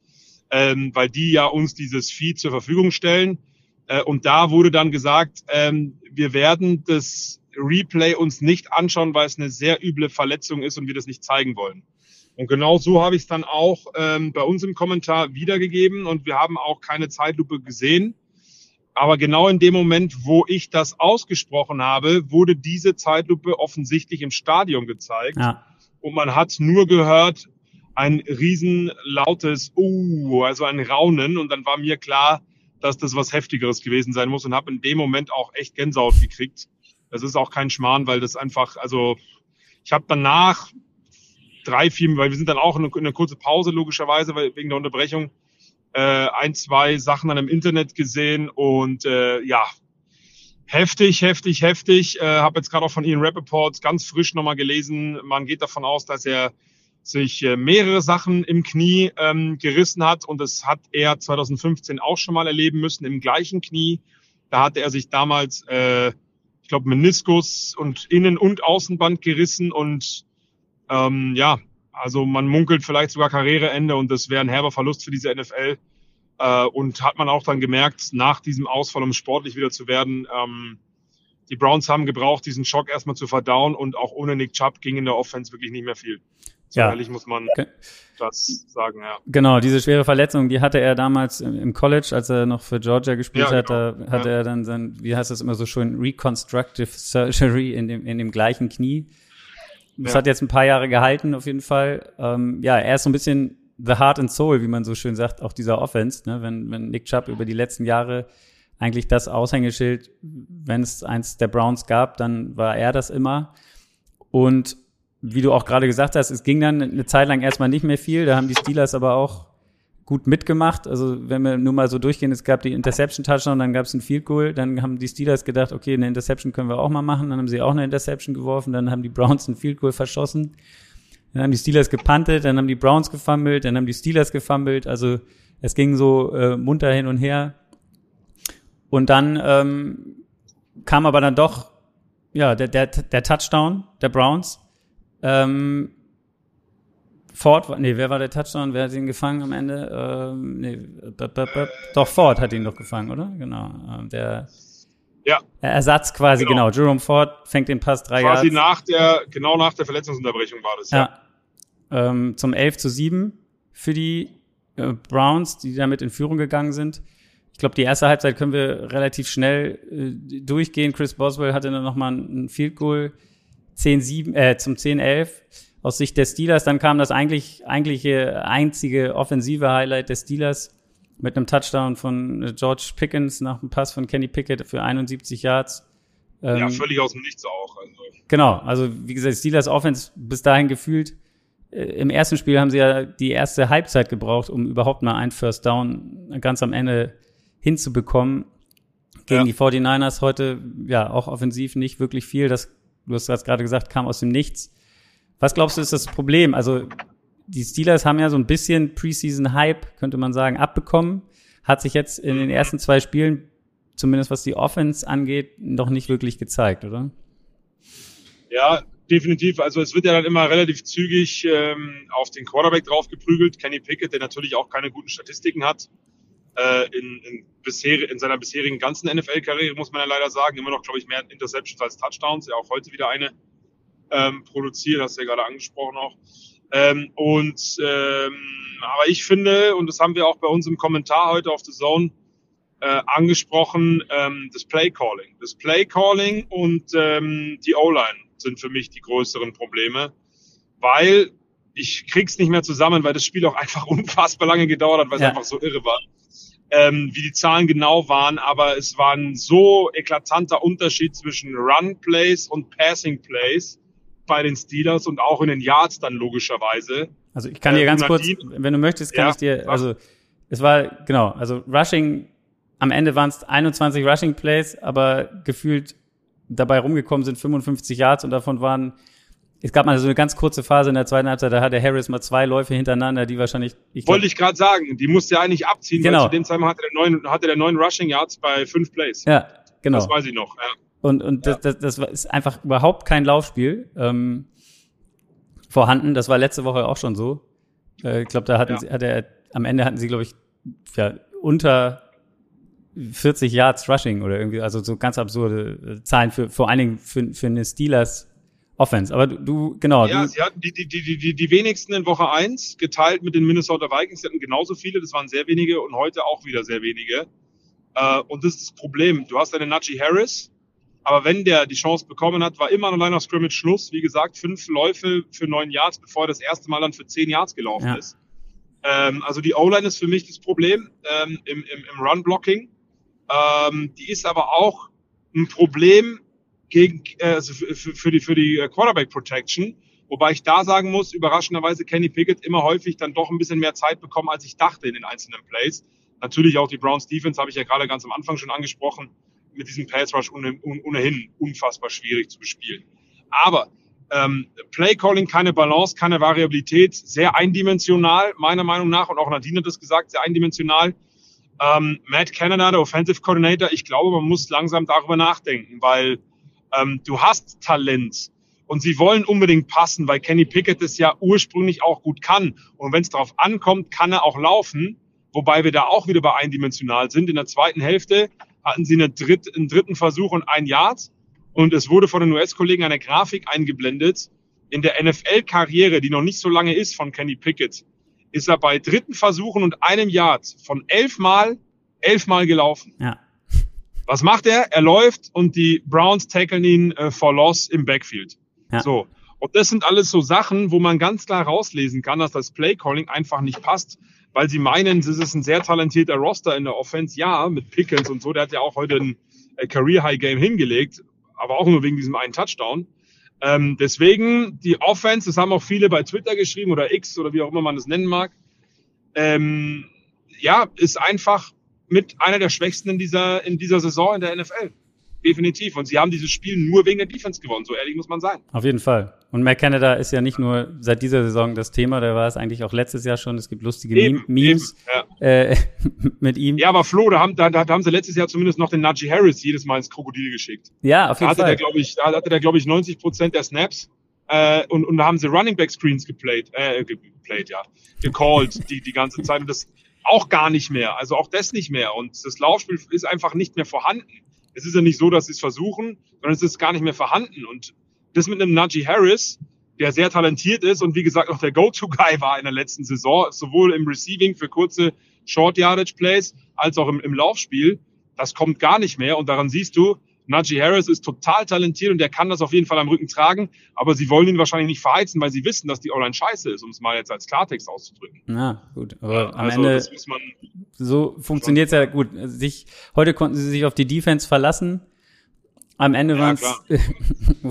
ähm, weil die ja uns dieses Feed zur Verfügung stellen. Äh, und da wurde dann gesagt, ähm, wir werden das Replay uns nicht anschauen, weil es eine sehr üble Verletzung ist und wir das nicht zeigen wollen. Und genau so habe ich es dann auch ähm, bei uns im Kommentar wiedergegeben und wir haben auch keine Zeitlupe gesehen. Aber genau in dem Moment, wo ich das ausgesprochen habe, wurde diese Zeitlupe offensichtlich im Stadion gezeigt. Ja. Und man hat nur gehört, ein riesen lautes Uh, also ein Raunen. Und dann war mir klar, dass das was Heftigeres gewesen sein muss und habe in dem Moment auch echt Gänsehaut gekriegt. Das ist auch kein Schmarrn, weil das einfach, also ich habe danach drei, vier, weil wir sind dann auch in eine, in eine kurze Pause logischerweise, weil, wegen der Unterbrechung, äh, ein, zwei Sachen dann im Internet gesehen und äh, ja, heftig, heftig, heftig. Äh, habe jetzt gerade auch von Ian Rappaport ganz frisch nochmal gelesen. Man geht davon aus, dass er sich äh, mehrere Sachen im Knie ähm, gerissen hat und das hat er 2015 auch schon mal erleben müssen im gleichen Knie. Da hatte er sich damals, äh, ich glaube, Meniskus und Innen- und Außenband gerissen und ähm, ja, also man munkelt vielleicht sogar Karriereende und das wäre ein herber Verlust für diese NFL. Äh, und hat man auch dann gemerkt, nach diesem Ausfall, um sportlich wieder zu werden, ähm, die Browns haben gebraucht, diesen Schock erstmal zu verdauen und auch ohne Nick Chubb ging in der Offense wirklich nicht mehr viel. So ja. ehrlich muss man okay. das sagen, ja. Genau, diese schwere Verletzung, die hatte er damals im College, als er noch für Georgia gespielt ja, hat, genau. da hatte ja. er dann sein, wie heißt das immer so schön, Reconstructive Surgery in dem, in dem gleichen Knie. Das ja. hat jetzt ein paar Jahre gehalten, auf jeden Fall. Ähm, ja, er ist so ein bisschen the heart and soul, wie man so schön sagt, auch dieser Offense, ne? wenn, wenn Nick Chubb über die letzten Jahre eigentlich das Aushängeschild, wenn es eins der Browns gab, dann war er das immer. Und wie du auch gerade gesagt hast, es ging dann eine Zeit lang erstmal nicht mehr viel. Da haben die Steelers aber auch gut mitgemacht. Also wenn wir nur mal so durchgehen, es gab die Interception-Touchdown, dann gab es ein Field Goal, dann haben die Steelers gedacht, okay, eine Interception können wir auch mal machen. Dann haben sie auch eine Interception geworfen, dann haben die Browns ein Field Goal verschossen. Dann haben die Steelers gepuntet, dann haben die Browns gefummelt, dann haben die Steelers gefummelt. Also es ging so äh, munter hin und her. Und dann ähm, kam aber dann doch ja der, der, der Touchdown der Browns ähm, Ford, nee, wer war der Touchdown? Wer hat ihn gefangen am Ende? Ähm, nee, b -b -b doch, Ford hat ihn doch gefangen, oder? Genau. Ähm, der ja. Ersatz quasi, genau. genau. Jerome Ford fängt den Pass drei Jahre. Quasi nach der, genau nach der Verletzungsunterbrechung war das, ja. ja. Ähm, zum 11 zu 7 für die äh, Browns, die damit in Führung gegangen sind. Ich glaube, die erste Halbzeit können wir relativ schnell äh, durchgehen. Chris Boswell hatte dann nochmal ein Field Goal 10-7, äh, zum 10-11 aus Sicht der Steelers. Dann kam das eigentlich, eigentliche einzige offensive Highlight der Steelers mit einem Touchdown von George Pickens nach einem Pass von Kenny Pickett für 71 Yards. Ähm, ja, völlig aus dem Nichts auch. Also. Genau, also wie gesagt, Steelers Offense bis dahin gefühlt. Äh, Im ersten Spiel haben sie ja die erste Halbzeit gebraucht, um überhaupt mal ein First Down ganz am Ende hinzubekommen. Gegen ja. die 49ers heute, ja, auch offensiv nicht wirklich viel. Das du hast das gerade gesagt, kam aus dem Nichts. Was glaubst du, ist das Problem? Also, die Steelers haben ja so ein bisschen Preseason-Hype, könnte man sagen, abbekommen. Hat sich jetzt in den ersten zwei Spielen, zumindest was die Offense angeht, noch nicht wirklich gezeigt, oder? Ja, definitiv. Also es wird ja dann immer relativ zügig ähm, auf den Quarterback draufgeprügelt. Kenny Pickett, der natürlich auch keine guten Statistiken hat. Äh, in, in, bisher, in seiner bisherigen ganzen NFL-Karriere, muss man ja leider sagen, immer noch, glaube ich, mehr Interceptions als Touchdowns. Ja, auch heute wieder eine ähm, produziert, hast du ja gerade angesprochen auch. Ähm, und ähm, aber ich finde, und das haben wir auch bei uns im Kommentar heute auf The Zone äh, angesprochen, ähm, das Play Calling. Das Play Calling und ähm, die O-Line sind für mich die größeren Probleme, weil ich krieg's nicht mehr zusammen, weil das Spiel auch einfach unfassbar lange gedauert hat, weil ja. es einfach so irre war ähm, wie die Zahlen genau waren, aber es war ein so eklatanter Unterschied zwischen Run Plays und Passing Plays bei den Steelers und auch in den Yards dann logischerweise. Also ich kann dir äh, ganz kurz, wenn du möchtest, kann ja, ich dir, also es war genau, also Rushing, am Ende waren es 21 Rushing Plays, aber gefühlt dabei rumgekommen sind 55 Yards und davon waren es gab mal so eine ganz kurze Phase in der zweiten Halbzeit, da hatte Harris mal zwei Läufe hintereinander, die wahrscheinlich. Ich Wollte ich gerade sagen, die musste er eigentlich abziehen, genau. weil zu dem Zeitpunkt hatte der neun, hatte der neun Rushing Yards bei fünf Plays. Ja, genau. Das weiß ich noch. Ja. Und, und ja. das, das, das ist einfach überhaupt kein Laufspiel ähm, vorhanden. Das war letzte Woche auch schon so. Äh, ich glaube, da hatten ja. sie, hat er, am Ende hatten sie, glaube ich, ja, unter 40 Yards Rushing oder irgendwie, also so ganz absurde äh, Zahlen für vor allen Dingen für, für eine Steelers Offense. Aber du, du genau. Ja, du, sie hatten die, die, die, die, die wenigsten in Woche eins geteilt mit den Minnesota Vikings. Sie hatten genauso viele, das waren sehr wenige und heute auch wieder sehr wenige. Äh, und das ist das Problem. Du hast einen Najee Harris, aber wenn der die Chance bekommen hat, war immer an Line of Scrimmage Schluss. Wie gesagt, fünf Läufe für neun Yards, bevor er das erste Mal dann für zehn Yards gelaufen ja. ist. Ähm, also die O-Line ist für mich das Problem ähm, im, im, im Run-Blocking. Ähm, die ist aber auch ein Problem gegen, äh, also für, für die, für die äh, Quarterback Protection. Wobei ich da sagen muss, überraschenderweise Kenny Pickett immer häufig dann doch ein bisschen mehr Zeit bekommen, als ich dachte in den einzelnen Plays. Natürlich auch die Browns Defense habe ich ja gerade ganz am Anfang schon angesprochen. Mit diesem Pass Rush ohnehin unfassbar schwierig zu bespielen. Aber ähm, Play Calling keine Balance, keine Variabilität, sehr eindimensional, meiner Meinung nach. Und auch Nadine hat das gesagt, sehr eindimensional. Ähm, Matt Canada, der Offensive Coordinator, ich glaube, man muss langsam darüber nachdenken, weil ähm, du hast Talent und sie wollen unbedingt passen, weil Kenny Pickett es ja ursprünglich auch gut kann. Und wenn es darauf ankommt, kann er auch laufen, wobei wir da auch wieder bei eindimensional sind. In der zweiten Hälfte hatten sie eine dritt, einen dritten Versuch und ein Yard. Und es wurde von den US-Kollegen eine Grafik eingeblendet. In der NFL-Karriere, die noch nicht so lange ist von Kenny Pickett, ist er bei dritten Versuchen und einem Yard von elfmal, elfmal gelaufen. Ja. Was macht er? Er läuft und die Browns tackeln ihn äh, for loss im Backfield. Ja. So. Und das sind alles so Sachen, wo man ganz klar rauslesen kann, dass das Play-Calling einfach nicht passt, weil sie meinen, es ist ein sehr talentierter Roster in der Offense. Ja, mit Pickens und so, der hat ja auch heute ein äh, Career-High-Game hingelegt aber auch nur wegen diesem einen Touchdown. Ähm, deswegen die Offense, das haben auch viele bei Twitter geschrieben oder X oder wie auch immer man das nennen mag, ähm, ja, ist einfach mit einer der schwächsten in dieser, in dieser Saison in der NFL. Definitiv. Und sie haben dieses Spiel nur wegen der Defense gewonnen. So ehrlich muss man sein. Auf jeden Fall. Und Matt Canada ist ja nicht nur seit dieser Saison das Thema, der war es eigentlich auch letztes Jahr schon. Es gibt lustige eben, Memes eben, ja. äh, mit ihm. Ja, aber Flo, da haben, da, da haben sie letztes Jahr zumindest noch den Najee Harris jedes Mal ins Krokodil geschickt. Ja, auf jeden da hatte Fall. Der, glaub ich, da hatte der, glaube ich, 90 Prozent der Snaps. Äh, und, und da haben sie Running Back Screens geplayt, äh, geplayt, ja, gecallt die, die ganze Zeit. Und das auch gar nicht mehr. Also auch das nicht mehr. Und das Laufspiel ist einfach nicht mehr vorhanden es ist ja nicht so, dass sie es versuchen, sondern es ist gar nicht mehr vorhanden. Und das mit einem Najee Harris, der sehr talentiert ist und wie gesagt auch der Go-To-Guy war in der letzten Saison, sowohl im Receiving für kurze Short-Yardage-Plays als auch im, im Laufspiel, das kommt gar nicht mehr. Und daran siehst du, Najee Harris ist total talentiert und der kann das auf jeden Fall am Rücken tragen, aber sie wollen ihn wahrscheinlich nicht verheizen, weil sie wissen, dass die Online scheiße ist, um es mal jetzt als Klartext auszudrücken. Na, gut, aber am also, Ende so funktioniert es ja gut. Sich, heute konnten sie sich auf die Defense verlassen. Am Ende ja, waren es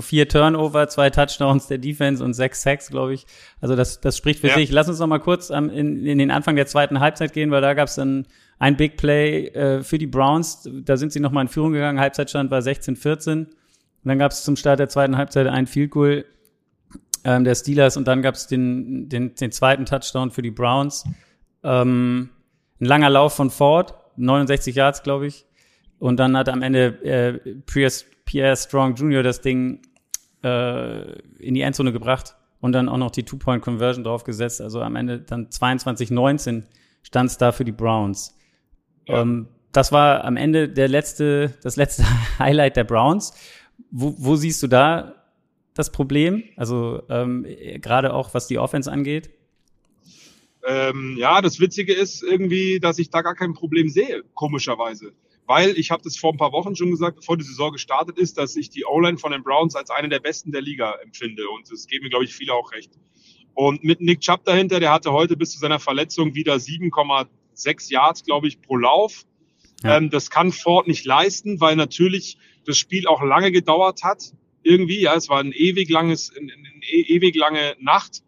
vier Turnover, zwei Touchdowns der Defense und sechs Sacks, glaube ich. Also das, das spricht für ja. sich. Lass uns noch mal kurz ähm, in, in den Anfang der zweiten Halbzeit gehen, weil da gab es dann ein Big Play äh, für die Browns. Da sind sie nochmal in Führung gegangen. Halbzeitstand war 16-14. Und dann gab es zum Start der zweiten Halbzeit ein Field Goal ähm, der Steelers und dann gab es den, den, den zweiten Touchdown für die Browns. Ähm, ein langer Lauf von Ford, 69 Yards, glaube ich. Und dann hat am Ende äh, Pierre, Pierre Strong Jr. das Ding äh, in die Endzone gebracht und dann auch noch die Two-Point-Conversion draufgesetzt. Also am Ende dann 22-19 stand es da für die Browns. Ja. Ähm, das war am Ende der letzte, das letzte Highlight der Browns. Wo, wo siehst du da das Problem? Also ähm, gerade auch was die Offense angeht? Ähm, ja, das Witzige ist irgendwie, dass ich da gar kein Problem sehe, komischerweise. Weil ich habe das vor ein paar Wochen schon gesagt, bevor die Saison gestartet ist, dass ich die O-Line von den Browns als eine der besten der Liga empfinde. Und das geben mir, glaube ich, viele auch recht. Und mit Nick Chubb dahinter, der hatte heute bis zu seiner Verletzung wieder 7,2 sechs Yards, glaube ich, pro Lauf. Ja. Ähm, das kann Ford nicht leisten, weil natürlich das Spiel auch lange gedauert hat. Irgendwie, ja, es war ein ewig langes, eine, eine ewig lange Nacht.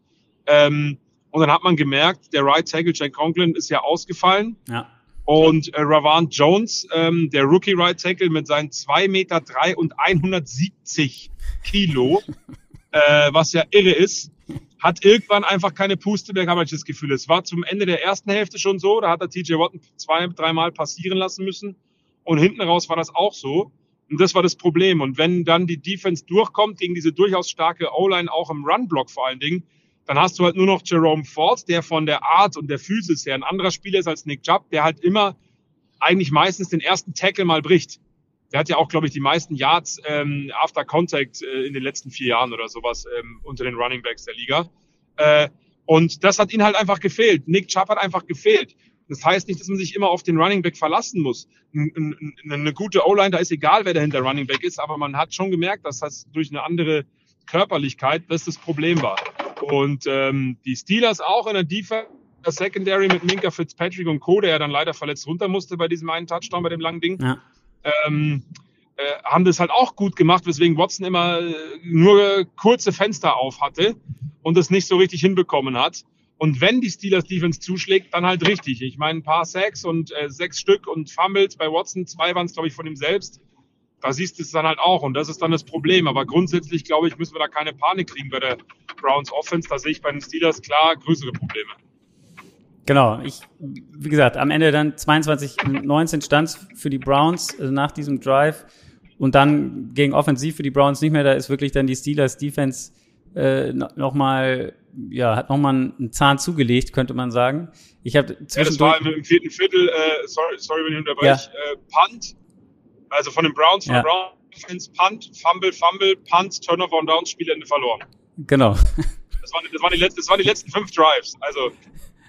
Ähm, und dann hat man gemerkt, der Right Tackle Jack Conklin ist ja ausgefallen. Ja. Und äh, Ravant Jones, ähm, der Rookie Right Tackle mit seinen zwei Meter drei und 170 Kilo, äh, was ja irre ist, hat irgendwann einfach keine Puste mehr, habe ich das Gefühl. Es war zum Ende der ersten Hälfte schon so, da hat er TJ Watt zwei, dreimal passieren lassen müssen. Und hinten raus war das auch so. Und das war das Problem. Und wenn dann die Defense durchkommt gegen diese durchaus starke O-Line, auch im Run-Block vor allen Dingen, dann hast du halt nur noch Jerome Ford, der von der Art und der Physis her ein anderer Spieler ist als Nick Jubb, der halt immer eigentlich meistens den ersten Tackle mal bricht. Der hat ja auch, glaube ich, die meisten Yards ähm, after Contact äh, in den letzten vier Jahren oder sowas ähm, unter den Running Backs der Liga. Äh, und das hat ihn halt einfach gefehlt. Nick Chubb hat einfach gefehlt. Das heißt nicht, dass man sich immer auf den Running Back verlassen muss. Eine gute O-Line, da ist egal, wer dahinter Running Back ist, aber man hat schon gemerkt, dass das durch eine andere Körperlichkeit das das Problem war. Und ähm, die Steelers auch in der Defense, der Secondary mit Minka Fitzpatrick und Co., der ja dann leider verletzt runter musste bei diesem einen Touchdown, bei dem langen Ding. Ja ähm, äh, haben das halt auch gut gemacht, weswegen Watson immer äh, nur kurze Fenster auf hatte und es nicht so richtig hinbekommen hat. Und wenn die Steelers Defense zuschlägt, dann halt richtig. Ich meine, ein paar Sacks und äh, sechs Stück und Fumbles bei Watson, zwei waren es, glaube ich, von ihm selbst. Da siehst du es dann halt auch und das ist dann das Problem. Aber grundsätzlich, glaube ich, müssen wir da keine Panik kriegen bei der Browns Offense. Da sehe ich bei den Steelers klar größere Probleme. Genau, ich, wie gesagt, am Ende dann 22-19 stand für die Browns also nach diesem Drive und dann gegen Offensiv für die Browns nicht mehr. Da ist wirklich dann die Steelers Defense äh, nochmal, ja, hat nochmal einen Zahn zugelegt, könnte man sagen. Ich habe ja, das war im vierten Viertel, äh, sorry, sorry, wenn ich unterbreche, ja. äh, Punt, also von den Browns, von ja. Browns Defense, Punt, Fumble, Fumble, Punt, Turnover und Downs, Spielende verloren. Genau. Das waren, das, waren die letzten, das waren die letzten fünf Drives, also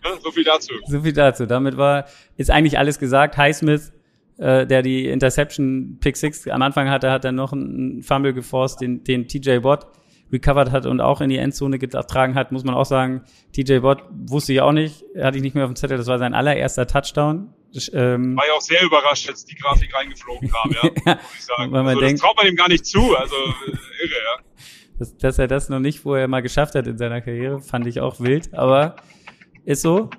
ne, so viel dazu. So viel dazu. Damit war, ist eigentlich alles gesagt. Highsmith äh, der die Interception Pick Six am Anfang hatte, hat dann noch einen Fumble geforst, den, den TJ Watt recovered hat und auch in die Endzone getragen hat, muss man auch sagen, TJ Watt wusste ich auch nicht, hatte ich nicht mehr auf dem Zettel, das war sein allererster Touchdown. Ähm, war ja auch sehr überrascht, als die Grafik reingeflogen kam, ja, ja muss ich sagen. Also, denkt, das traut man ihm gar nicht zu, also irre, ja. Dass, dass er das noch nicht vorher mal geschafft hat in seiner Karriere, fand ich auch wild, aber ist so.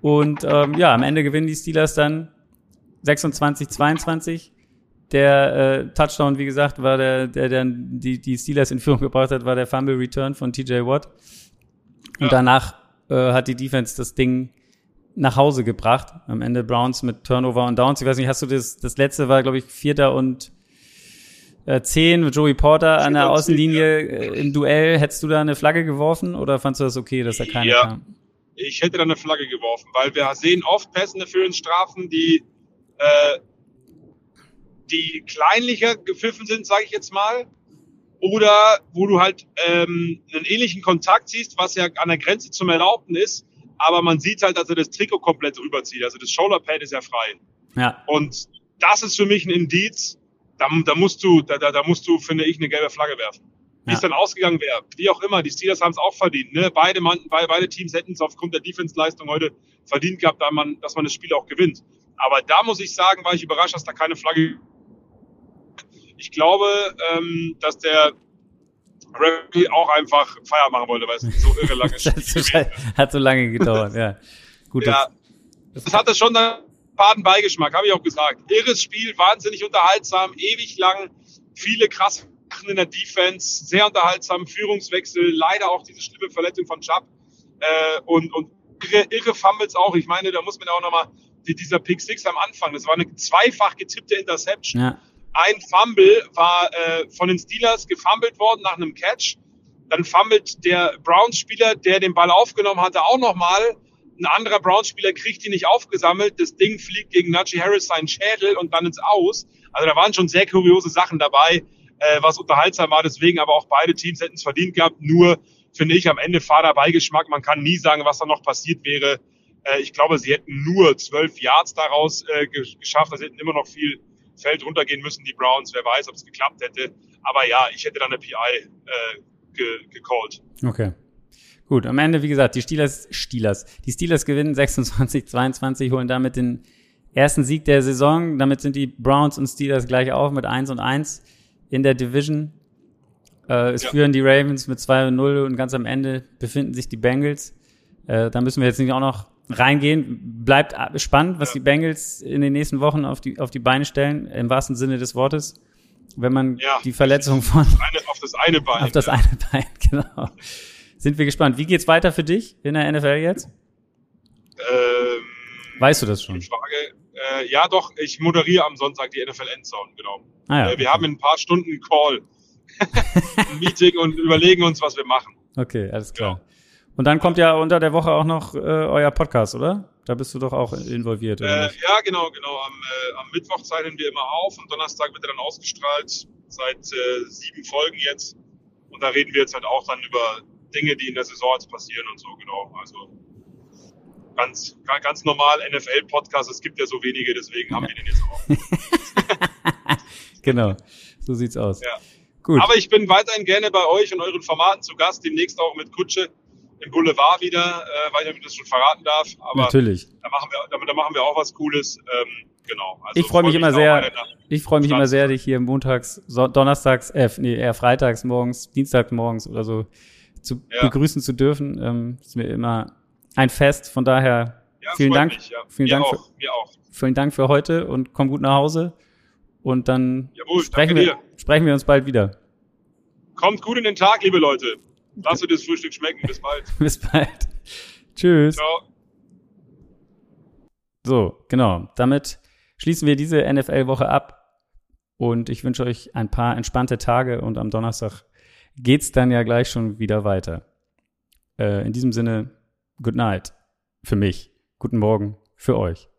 Und ähm, ja, am Ende gewinnen die Steelers dann 26, 22. Der äh, Touchdown, wie gesagt, war der, der dann die, die Steelers in Führung gebracht hat, war der Fumble Return von TJ Watt. Und ja. danach äh, hat die Defense das Ding nach Hause gebracht. Am Ende Browns mit Turnover und Downs. Ich weiß nicht, hast du das, das letzte war, glaube ich, Vierter und äh, zehn mit Joey Porter an der Außenlinie äh, im Duell. Hättest du da eine Flagge geworfen oder fandst du das okay, dass da keiner ja. kam? Ich hätte da eine Flagge geworfen, weil wir sehen oft passende Strafen, die äh, die kleinlicher gepfiffen sind, sage ich jetzt mal, oder wo du halt ähm, einen ähnlichen Kontakt siehst, was ja an der Grenze zum Erlaubten ist, aber man sieht halt, dass er das Trikot komplett rüberzieht. Also das Shoulderpad ist ja frei. Ja. Und das ist für mich ein Indiz. Da, da musst du, da, da, da musst du, finde ich, eine gelbe Flagge werfen. Wie ja. es dann ausgegangen wäre, wie auch immer, die Steelers haben es auch verdient. Ne? Beide, Mann, beide Teams hätten es aufgrund der Defense-Leistung heute verdient gehabt, dass man, dass man das Spiel auch gewinnt. Aber da muss ich sagen, war ich überrascht, dass da keine Flagge. Ich glaube, ähm, dass der Referee auch einfach Feier machen wollte, weil es so irre lange Spiel Hat so lange gedauert, ja. Gut. Ja, das, das hatte schon einen faden Beigeschmack, habe ich auch gesagt. Irres Spiel, wahnsinnig unterhaltsam, ewig lang, viele krasse Sachen in der Defense, sehr unterhaltsam, Führungswechsel, leider auch diese schlimme Verletzung von Chubb äh, und, und irre, irre Fumbles auch. Ich meine, da muss man auch nochmal dieser Pick Six am Anfang, das war eine zweifach getippte Interception. Ja. Ein Fumble war äh, von den Steelers gefumbled worden nach einem Catch. Dann fummelt der Browns-Spieler, der den Ball aufgenommen hatte, auch nochmal. Ein anderer Browns-Spieler kriegt ihn nicht aufgesammelt. Das Ding fliegt gegen Najee Harris seinen Schädel und dann ins Aus. Also da waren schon sehr kuriose Sachen dabei, äh, was unterhaltsam war. Deswegen aber auch beide Teams hätten es verdient gehabt. Nur finde ich am Ende fader Beigeschmack. Man kann nie sagen, was da noch passiert wäre. Äh, ich glaube, sie hätten nur zwölf Yards daraus äh, geschafft. Also hätten immer noch viel Feld runtergehen müssen, die Browns. Wer weiß, ob es geklappt hätte. Aber ja, ich hätte dann eine PI äh, ge gecallt. Okay. Gut, am Ende, wie gesagt, die Steelers, Steelers, die Steelers gewinnen 26, 22, holen damit den ersten Sieg der Saison. Damit sind die Browns und Steelers gleich auf mit 1 und 1 in der Division. Äh, es ja. führen die Ravens mit 2 und 0 und ganz am Ende befinden sich die Bengals. Äh, da müssen wir jetzt nicht auch noch reingehen. Bleibt spannend, was ja. die Bengals in den nächsten Wochen auf die, auf die Beine stellen, im wahrsten Sinne des Wortes. Wenn man ja, die Verletzung von. Eine, auf das eine Bein. Auf das ja. eine Bein, genau. Sind wir gespannt. Wie geht's weiter für dich in der NFL jetzt? Ähm, weißt du das schon? Frage. Äh, ja, doch, ich moderiere am Sonntag die NFL Endzone, genau. Ah, ja, äh, wir okay. haben in ein paar Stunden einen Call, ein Meeting und überlegen uns, was wir machen. Okay, alles klar. Genau. Und dann kommt ja unter der Woche auch noch äh, euer Podcast, oder? Da bist du doch auch involviert, oder? Äh, ja, genau, genau. Am, äh, am, Mittwoch zeichnen wir immer auf und Donnerstag wird er dann ausgestrahlt. Seit äh, sieben Folgen jetzt. Und da reden wir jetzt halt auch dann über Dinge, die in der Saison jetzt passieren und so, genau. Also ganz, ganz normal NFL-Podcast. Es gibt ja so wenige, deswegen haben wir den jetzt auch. genau, so sieht's aus. Ja. Gut. Aber ich bin weiterhin gerne bei euch und euren Formaten zu Gast, demnächst auch mit Kutsche im Boulevard wieder, äh, weil ich das schon verraten darf. Aber Natürlich. Da machen wir, da, machen wir auch was Cooles. Ähm, genau. Also ich freue mich, freu mich immer sehr. Ich freue mich immer sehr, dich hier montags, so, donnerstags, äh, nee, eher freitags morgens, dienstags morgens oder so zu ja. begrüßen zu dürfen. Ähm, ist mir immer ein Fest. Von daher ja, vielen Dank. Mich, ja. Vielen Dank, auch, für, vielen Dank für heute und komm gut nach Hause. Und dann Jawohl, sprechen, wir, sprechen wir uns bald wieder. Kommt gut in den Tag, liebe Leute. Lasst euch das Frühstück schmecken. Bis bald. Bis bald. Tschüss. Ciao. So, genau. Damit schließen wir diese NFL-Woche ab. Und ich wünsche euch ein paar entspannte Tage und am Donnerstag geht's dann ja gleich schon wieder weiter. Äh, in diesem Sinne, good night für mich. Guten Morgen für euch.